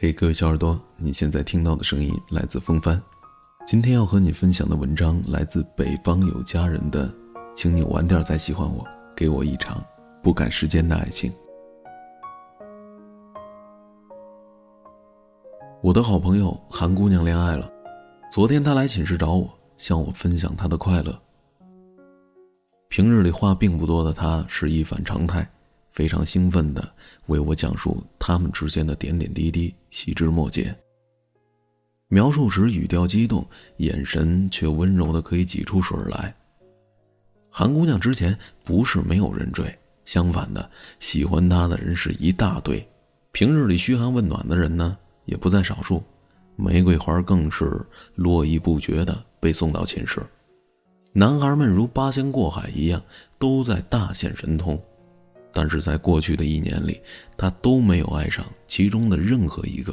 嘿，各位小耳朵，你现在听到的声音来自风帆。今天要和你分享的文章来自北方有佳人的，请你晚点再喜欢我，给我一场不赶时间的爱情。我的好朋友韩姑娘恋爱了，昨天她来寝室找我，向我分享她的快乐。平日里话并不多的她，是一反常态。非常兴奋地为我讲述他们之间的点点滴滴、细枝末节。描述时语调激动，眼神却温柔的可以挤出水来。韩姑娘之前不是没有人追，相反的，喜欢她的人是一大堆。平日里嘘寒问暖的人呢，也不在少数。玫瑰花更是络绎不绝的被送到寝室。男孩们如八仙过海一样，都在大显神通。但是在过去的一年里，他都没有爱上其中的任何一个。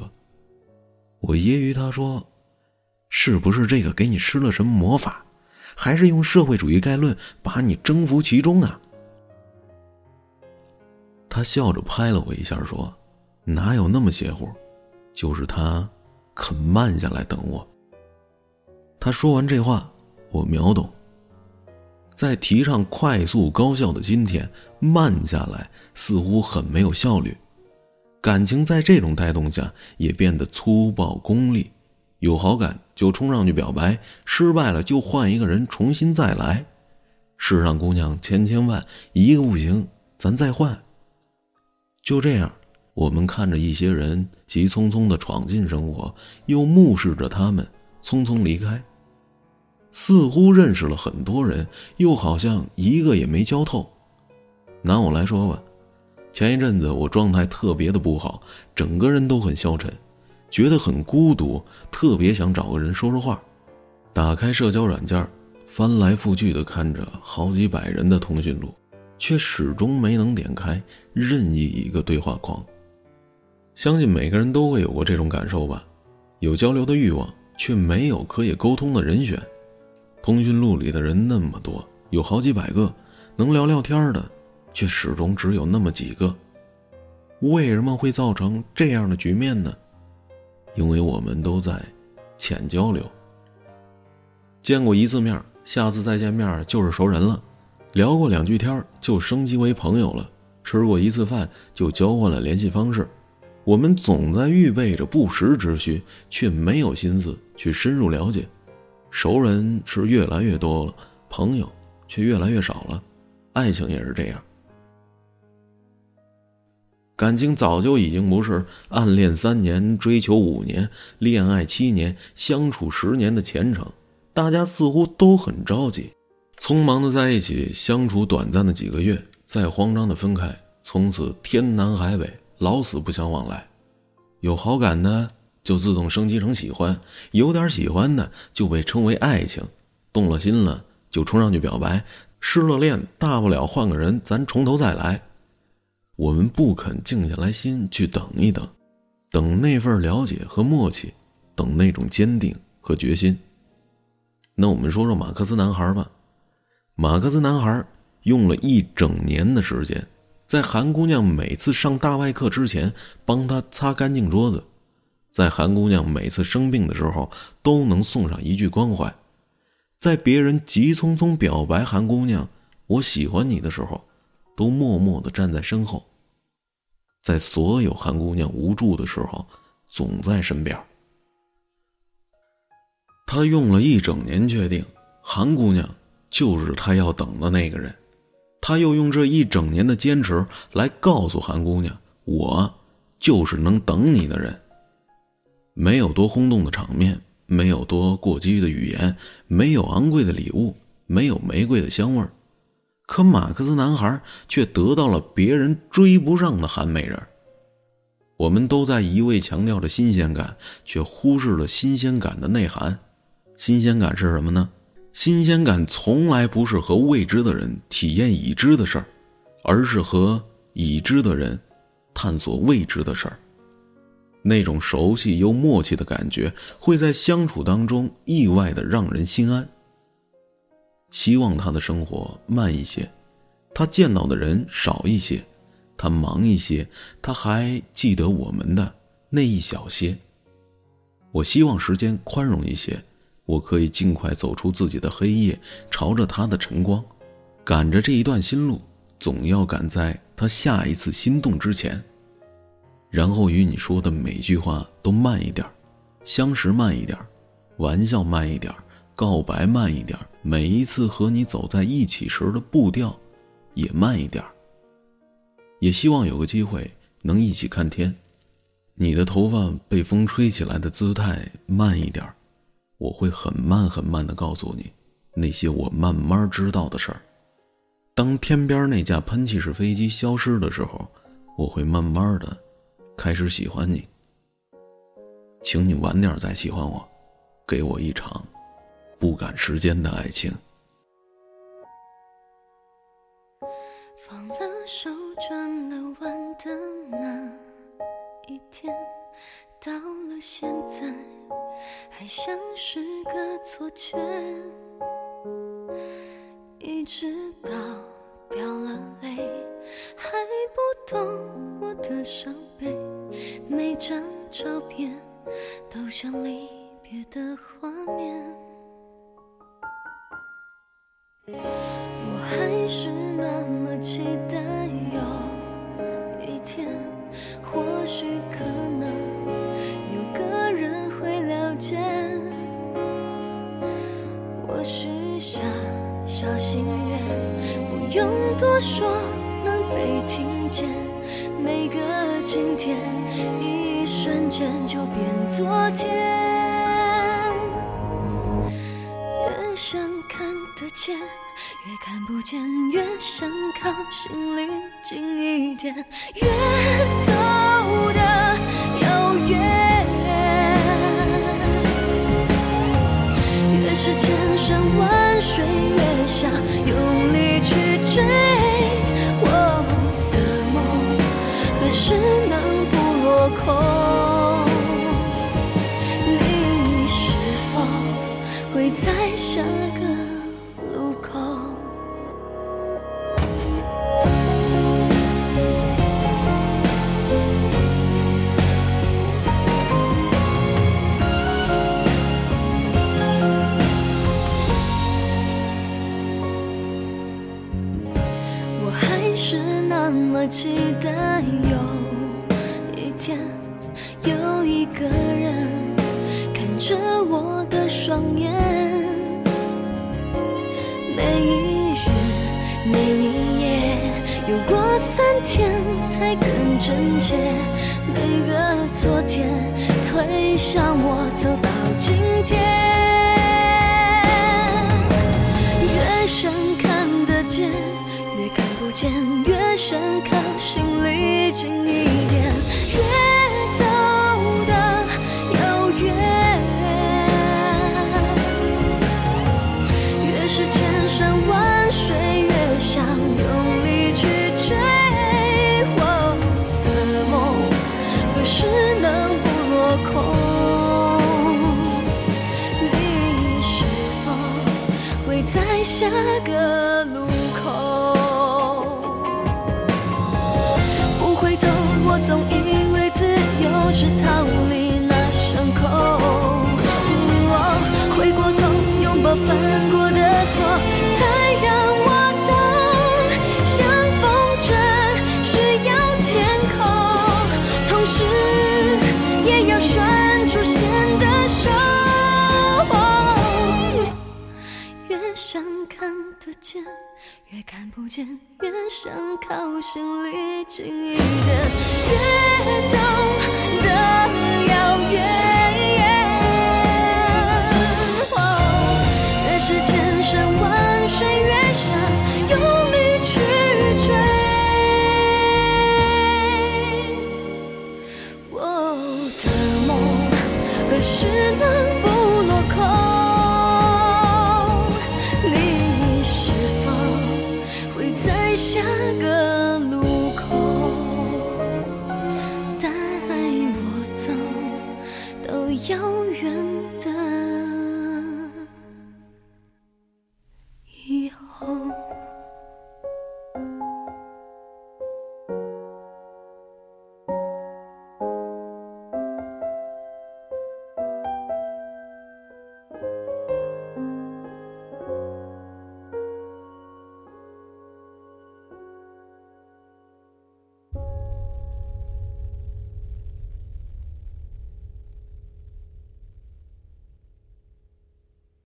我揶揄他说：“是不是这个给你施了什么魔法，还是用社会主义概论把你征服其中啊？”他笑着拍了我一下说：“哪有那么邪乎，就是他肯慢下来等我。”他说完这话，我秒懂。在提倡快速高效的今天，慢下来似乎很没有效率。感情在这种带动下也变得粗暴功利，有好感就冲上去表白，失败了就换一个人重新再来。世上姑娘千千万，一个不行咱再换。就这样，我们看着一些人急匆匆的闯进生活，又目视着他们匆匆离开。似乎认识了很多人，又好像一个也没交透。拿我来说吧，前一阵子我状态特别的不好，整个人都很消沉，觉得很孤独，特别想找个人说说话。打开社交软件，翻来覆去的看着好几百人的通讯录，却始终没能点开任意一个对话框。相信每个人都会有过这种感受吧，有交流的欲望，却没有可以沟通的人选。通讯录里的人那么多，有好几百个，能聊聊天的，却始终只有那么几个。为什么会造成这样的局面呢？因为我们都在浅交流，见过一次面，下次再见面就是熟人了，聊过两句天就升级为朋友了，吃过一次饭就交换了联系方式。我们总在预备着不时之需，却没有心思去深入了解。熟人是越来越多了，朋友却越来越少了，爱情也是这样。感情早就已经不是暗恋三年、追求五年、恋爱七年、相处十年的前程，大家似乎都很着急，匆忙的在一起相处短暂的几个月，再慌张的分开，从此天南海北，老死不相往来。有好感的。就自动升级成喜欢，有点喜欢的就被称为爱情，动了心了就冲上去表白，失了恋大不了换个人，咱从头再来。我们不肯静下来心去等一等，等那份了解和默契，等那种坚定和决心。那我们说说马克思男孩吧，马克思男孩用了一整年的时间，在韩姑娘每次上大外课之前帮他擦干净桌子。在韩姑娘每次生病的时候，都能送上一句关怀；在别人急匆匆表白韩姑娘“我喜欢你”的时候，都默默的站在身后；在所有韩姑娘无助的时候，总在身边。他用了一整年确定韩姑娘就是他要等的那个人，他又用这一整年的坚持来告诉韩姑娘：“我就是能等你的人。”没有多轰动的场面，没有多过激的语言，没有昂贵的礼物，没有玫瑰的香味儿，可马克思男孩却得到了别人追不上的韩美人。我们都在一味强调着新鲜感，却忽视了新鲜感的内涵。新鲜感是什么呢？新鲜感从来不是和未知的人体验已知的事儿，而是和已知的人探索未知的事儿。那种熟悉又默契的感觉，会在相处当中意外的让人心安。希望他的生活慢一些，他见到的人少一些，他忙一些，他还记得我们的那一小些。我希望时间宽容一些，我可以尽快走出自己的黑夜，朝着他的晨光，赶着这一段新路，总要赶在他下一次心动之前。然后与你说的每句话都慢一点，相识慢一点，玩笑慢一点，告白慢一点，每一次和你走在一起时的步调也慢一点。也希望有个机会能一起看天，你的头发被风吹起来的姿态慢一点，我会很慢很慢的告诉你那些我慢慢知道的事儿。当天边那架喷气式飞机消失的时候，我会慢慢的开始喜欢你。请你晚点再喜欢我，给我一场不赶时间的爱情。放了手。转了弯的那一天，到了现在还像是个错觉。一直到掉了泪，还不懂的伤悲。每张照片都像离别的画面，我还是那么期待有一。天，或许可一瞬间就变昨天。越想看得见。越看不见，越想靠心里近一点，越走的遥远，越是千山万水，越想用力去追。我的梦何时双眼，每一日每一夜，有过三天才更真切。每个昨天推向我走到今天，越想看得见，越看不见，越想靠。心里近一点，越下个路口？不回头我总以为自由是逃离靠心里近一点，越走。